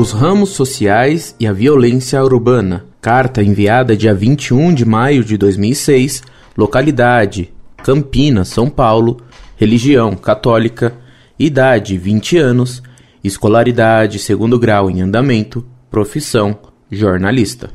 Os ramos sociais e a violência urbana. Carta enviada dia 21 de maio de 2006, localidade Campinas, São Paulo, religião católica, idade 20 anos, escolaridade segundo grau em andamento, profissão jornalista.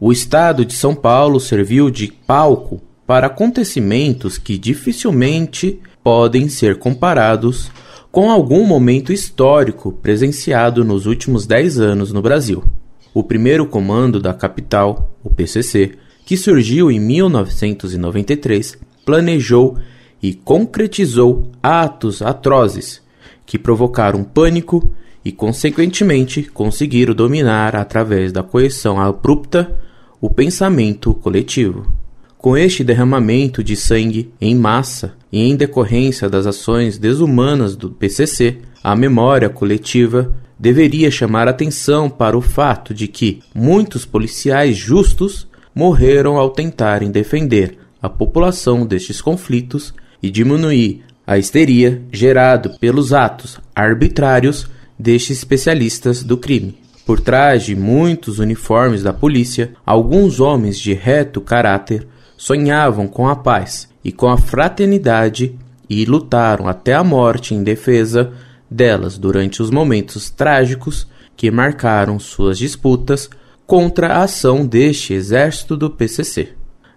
O estado de São Paulo serviu de palco para acontecimentos que dificilmente podem ser comparados com algum momento histórico presenciado nos últimos dez anos no Brasil. O primeiro comando da capital, o PCC, que surgiu em 1993, planejou e concretizou atos atrozes que provocaram pânico e, consequentemente, conseguiram dominar através da coerção abrupta o pensamento coletivo. Com este derramamento de sangue em massa e em decorrência das ações desumanas do PCC, a memória coletiva deveria chamar atenção para o fato de que muitos policiais justos morreram ao tentarem defender a população destes conflitos e diminuir a histeria gerado pelos atos arbitrários destes especialistas do crime. Por trás de muitos uniformes da polícia, alguns homens de reto caráter sonhavam com a paz e com a fraternidade e lutaram até a morte em defesa delas durante os momentos trágicos que marcaram suas disputas contra a ação deste exército do PCC.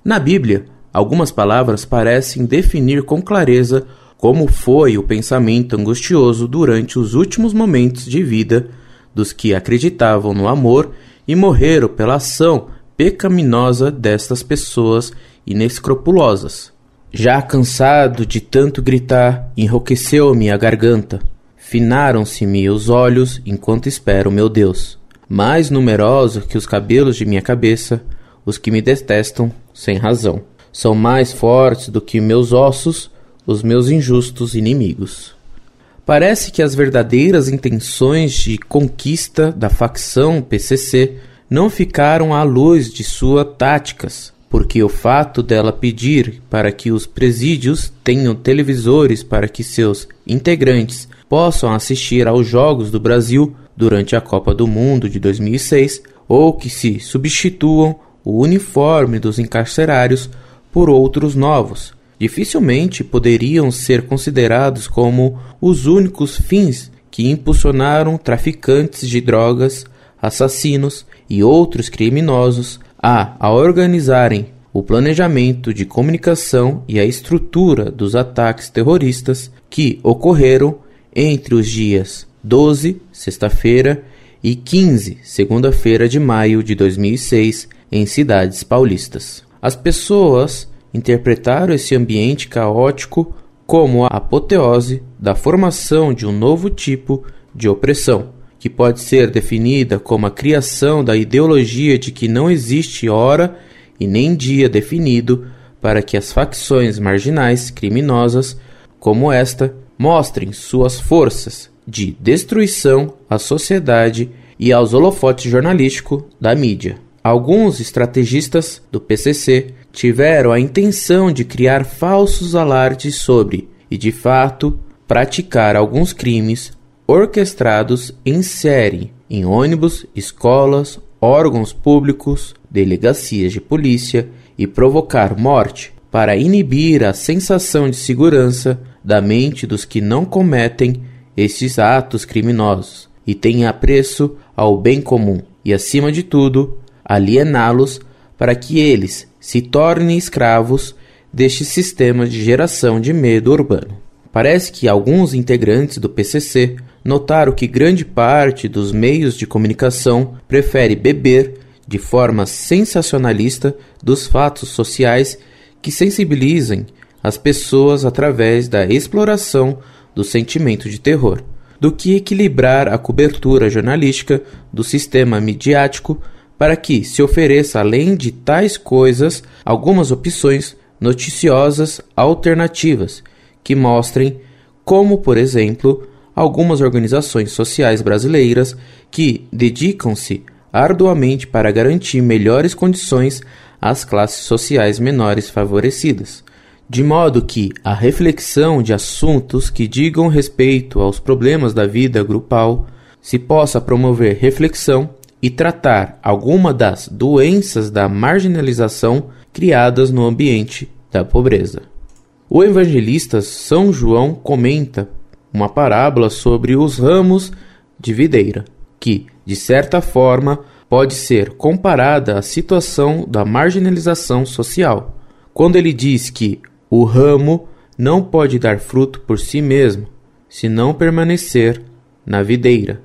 Na Bíblia, algumas palavras parecem definir com clareza como foi o pensamento angustioso durante os últimos momentos de vida dos que acreditavam no amor e morreram pela ação pecaminosa destas pessoas inescrupulosas. Já cansado de tanto gritar, enrouqueceu-me a garganta. Finaram-se-me os olhos enquanto espero meu Deus. Mais numeroso que os cabelos de minha cabeça, os que me detestam sem razão. São mais fortes do que meus ossos, os meus injustos inimigos. Parece que as verdadeiras intenções de conquista da facção PCC não ficaram à luz de suas táticas, porque o fato dela pedir para que os presídios tenham televisores para que seus integrantes possam assistir aos Jogos do Brasil durante a Copa do Mundo de 2006 ou que se substituam o uniforme dos encarcerários por outros novos, dificilmente poderiam ser considerados como os únicos fins que impulsionaram traficantes de drogas, assassinos e outros criminosos a, a organizarem o planejamento de comunicação e a estrutura dos ataques terroristas que ocorreram entre os dias 12, sexta-feira, e 15, segunda-feira de maio de 2006, em cidades paulistas. As pessoas interpretaram esse ambiente caótico como a apoteose da formação de um novo tipo de opressão que pode ser definida como a criação da ideologia de que não existe hora e nem dia definido para que as facções marginais criminosas, como esta, mostrem suas forças de destruição à sociedade e aos holofotes jornalístico da mídia. Alguns estrategistas do PCC tiveram a intenção de criar falsos alardes sobre e, de fato, praticar alguns crimes orquestrados em série em ônibus, escolas, órgãos públicos, delegacias de polícia e provocar morte para inibir a sensação de segurança da mente dos que não cometem esses atos criminosos e têm apreço ao bem comum e, acima de tudo, aliená-los para que eles se tornem escravos deste sistema de geração de medo urbano. Parece que alguns integrantes do PCC notaram que grande parte dos meios de comunicação prefere beber de forma sensacionalista dos fatos sociais que sensibilizem as pessoas através da exploração do sentimento de terror, do que equilibrar a cobertura jornalística do sistema midiático para que se ofereça, além de tais coisas, algumas opções noticiosas alternativas que mostrem como, por exemplo, algumas organizações sociais brasileiras que dedicam-se arduamente para garantir melhores condições às classes sociais menores favorecidas, de modo que a reflexão de assuntos que digam respeito aos problemas da vida grupal se possa promover reflexão e tratar alguma das doenças da marginalização criadas no ambiente da pobreza. O evangelista São João comenta uma parábola sobre os ramos de videira, que, de certa forma, pode ser comparada à situação da marginalização social, quando ele diz que o ramo não pode dar fruto por si mesmo, se não permanecer na videira.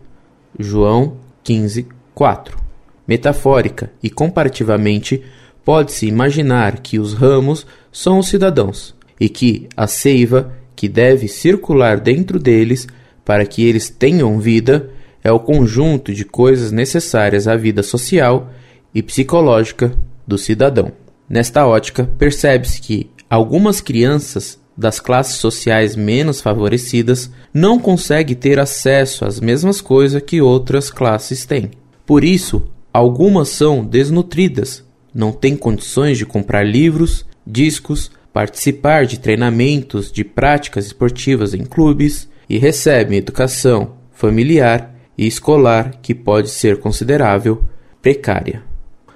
João 15, 4. Metafórica e comparativamente, pode-se imaginar que os ramos são os cidadãos e que a seiva que deve circular dentro deles para que eles tenham vida é o conjunto de coisas necessárias à vida social e psicológica do cidadão. Nesta ótica, percebe-se que algumas crianças das classes sociais menos favorecidas não conseguem ter acesso às mesmas coisas que outras classes têm. Por isso, algumas são desnutridas, não têm condições de comprar livros, discos, participar de treinamentos de práticas esportivas em clubes e recebem educação familiar e escolar que pode ser considerável precária.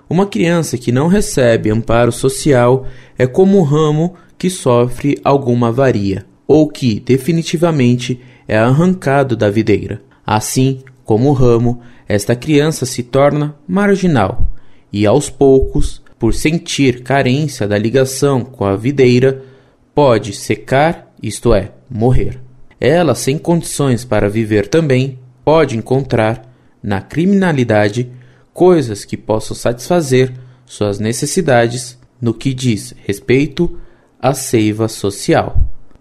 Uma criança que não recebe amparo social é como um ramo que sofre alguma avaria ou que definitivamente é arrancado da videira. Assim como o ramo, esta criança se torna marginal e, aos poucos, por sentir carência da ligação com a videira, pode secar, isto é, morrer. Ela, sem condições para viver também, pode encontrar na criminalidade coisas que possam satisfazer suas necessidades no que diz respeito à seiva social.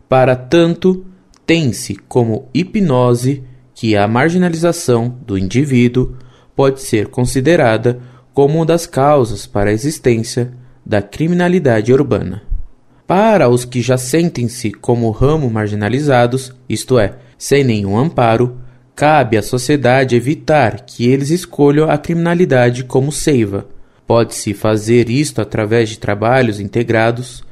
Para tanto, tem-se como hipnose que a marginalização do indivíduo pode ser considerada como uma das causas para a existência da criminalidade urbana. Para os que já sentem-se como ramo marginalizados, isto é, sem nenhum amparo, cabe à sociedade evitar que eles escolham a criminalidade como seiva. Pode-se fazer isto através de trabalhos integrados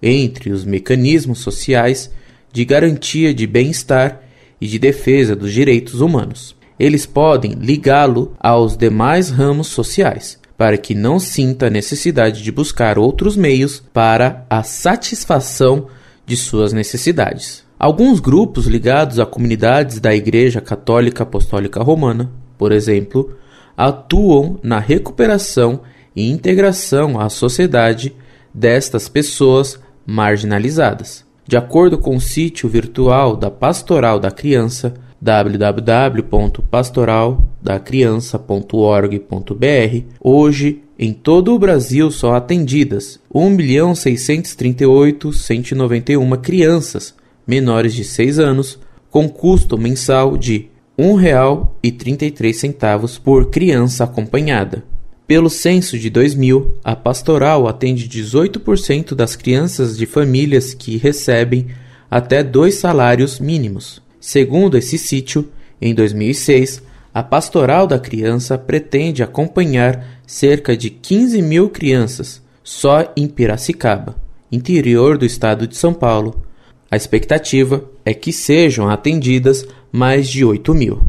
entre os mecanismos sociais de garantia de bem-estar e de defesa dos direitos humanos. Eles podem ligá-lo aos demais ramos sociais, para que não sinta a necessidade de buscar outros meios para a satisfação de suas necessidades. Alguns grupos ligados a comunidades da Igreja Católica Apostólica Romana, por exemplo, atuam na recuperação e integração à sociedade destas pessoas marginalizadas. De acordo com o sítio virtual da Pastoral da Criança, www.pastoraldacriança.org.br, hoje em todo o Brasil são atendidas 1.638.191 crianças menores de 6 anos com custo mensal de R$ 1,33 por criança acompanhada. Pelo censo de 2000, a pastoral atende 18% das crianças de famílias que recebem até dois salários mínimos. Segundo esse sítio, em 2006, a pastoral da criança pretende acompanhar cerca de 15 mil crianças só em Piracicaba, interior do estado de São Paulo. A expectativa é que sejam atendidas mais de 8 mil.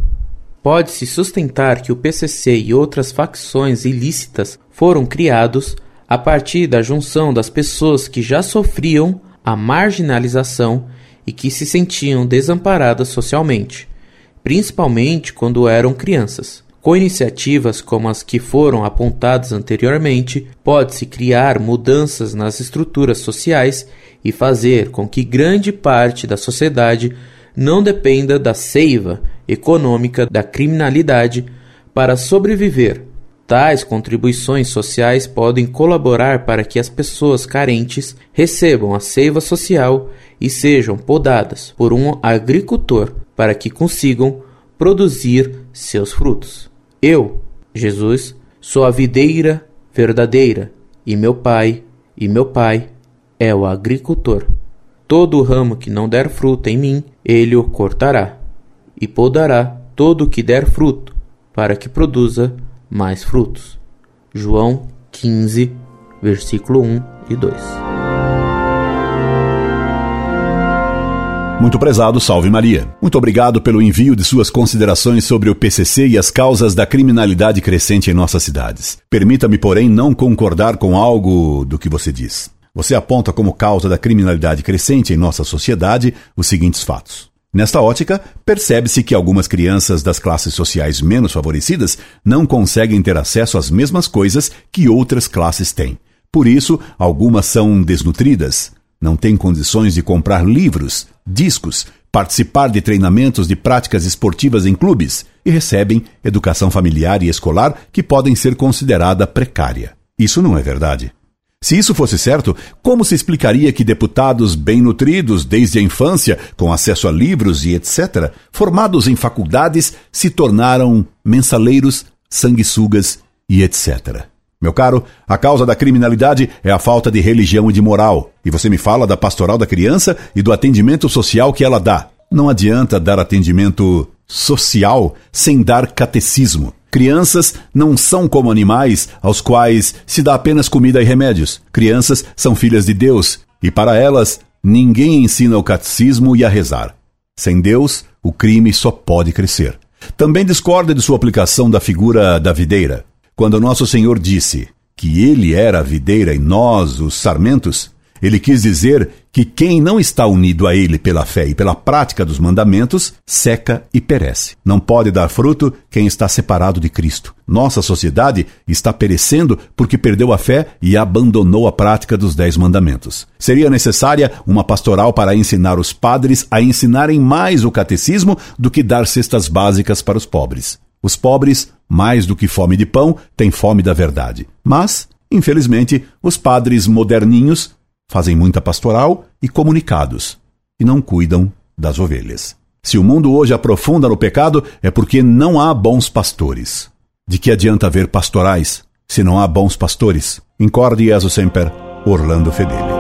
Pode-se sustentar que o PCC e outras facções ilícitas foram criados a partir da junção das pessoas que já sofriam a marginalização e que se sentiam desamparadas socialmente, principalmente quando eram crianças. Com iniciativas como as que foram apontadas anteriormente, pode-se criar mudanças nas estruturas sociais e fazer com que grande parte da sociedade não dependa da seiva econômica da criminalidade para sobreviver. Tais contribuições sociais podem colaborar para que as pessoas carentes recebam a seiva social e sejam podadas por um agricultor para que consigam produzir seus frutos. Eu, Jesus, sou a videira verdadeira, e meu Pai, e meu Pai é o agricultor. Todo ramo que não der fruto em mim, ele o cortará, e podará todo o que der fruto, para que produza mais frutos. João 15, versículo 1 e 2. Muito prezado, salve Maria. Muito obrigado pelo envio de suas considerações sobre o PCC e as causas da criminalidade crescente em nossas cidades. Permita-me, porém, não concordar com algo do que você diz. Você aponta como causa da criminalidade crescente em nossa sociedade os seguintes fatos. Nesta ótica, percebe-se que algumas crianças das classes sociais menos favorecidas não conseguem ter acesso às mesmas coisas que outras classes têm. Por isso, algumas são desnutridas, não têm condições de comprar livros, discos, participar de treinamentos de práticas esportivas em clubes e recebem educação familiar e escolar que podem ser considerada precária. Isso não é verdade. Se isso fosse certo, como se explicaria que deputados bem nutridos desde a infância, com acesso a livros e etc., formados em faculdades, se tornaram mensaleiros, sanguessugas e etc.? Meu caro, a causa da criminalidade é a falta de religião e de moral. E você me fala da pastoral da criança e do atendimento social que ela dá. Não adianta dar atendimento social sem dar catecismo. Crianças não são como animais aos quais se dá apenas comida e remédios. Crianças são filhas de Deus e para elas ninguém ensina o catecismo e a rezar. Sem Deus, o crime só pode crescer. Também discorda de sua aplicação da figura da videira. Quando nosso Senhor disse que ele era a videira e nós os sarmentos, ele quis dizer que quem não está unido a ele pela fé e pela prática dos mandamentos seca e perece. Não pode dar fruto quem está separado de Cristo. Nossa sociedade está perecendo porque perdeu a fé e abandonou a prática dos dez mandamentos. Seria necessária uma pastoral para ensinar os padres a ensinarem mais o catecismo do que dar cestas básicas para os pobres. Os pobres, mais do que fome de pão, têm fome da verdade. Mas, infelizmente, os padres moderninhos fazem muita pastoral e comunicados, e não cuidam das ovelhas. Se o mundo hoje aprofunda no pecado, é porque não há bons pastores. De que adianta haver pastorais se não há bons pastores? Incorde Jesus Semper, Orlando Fedeli.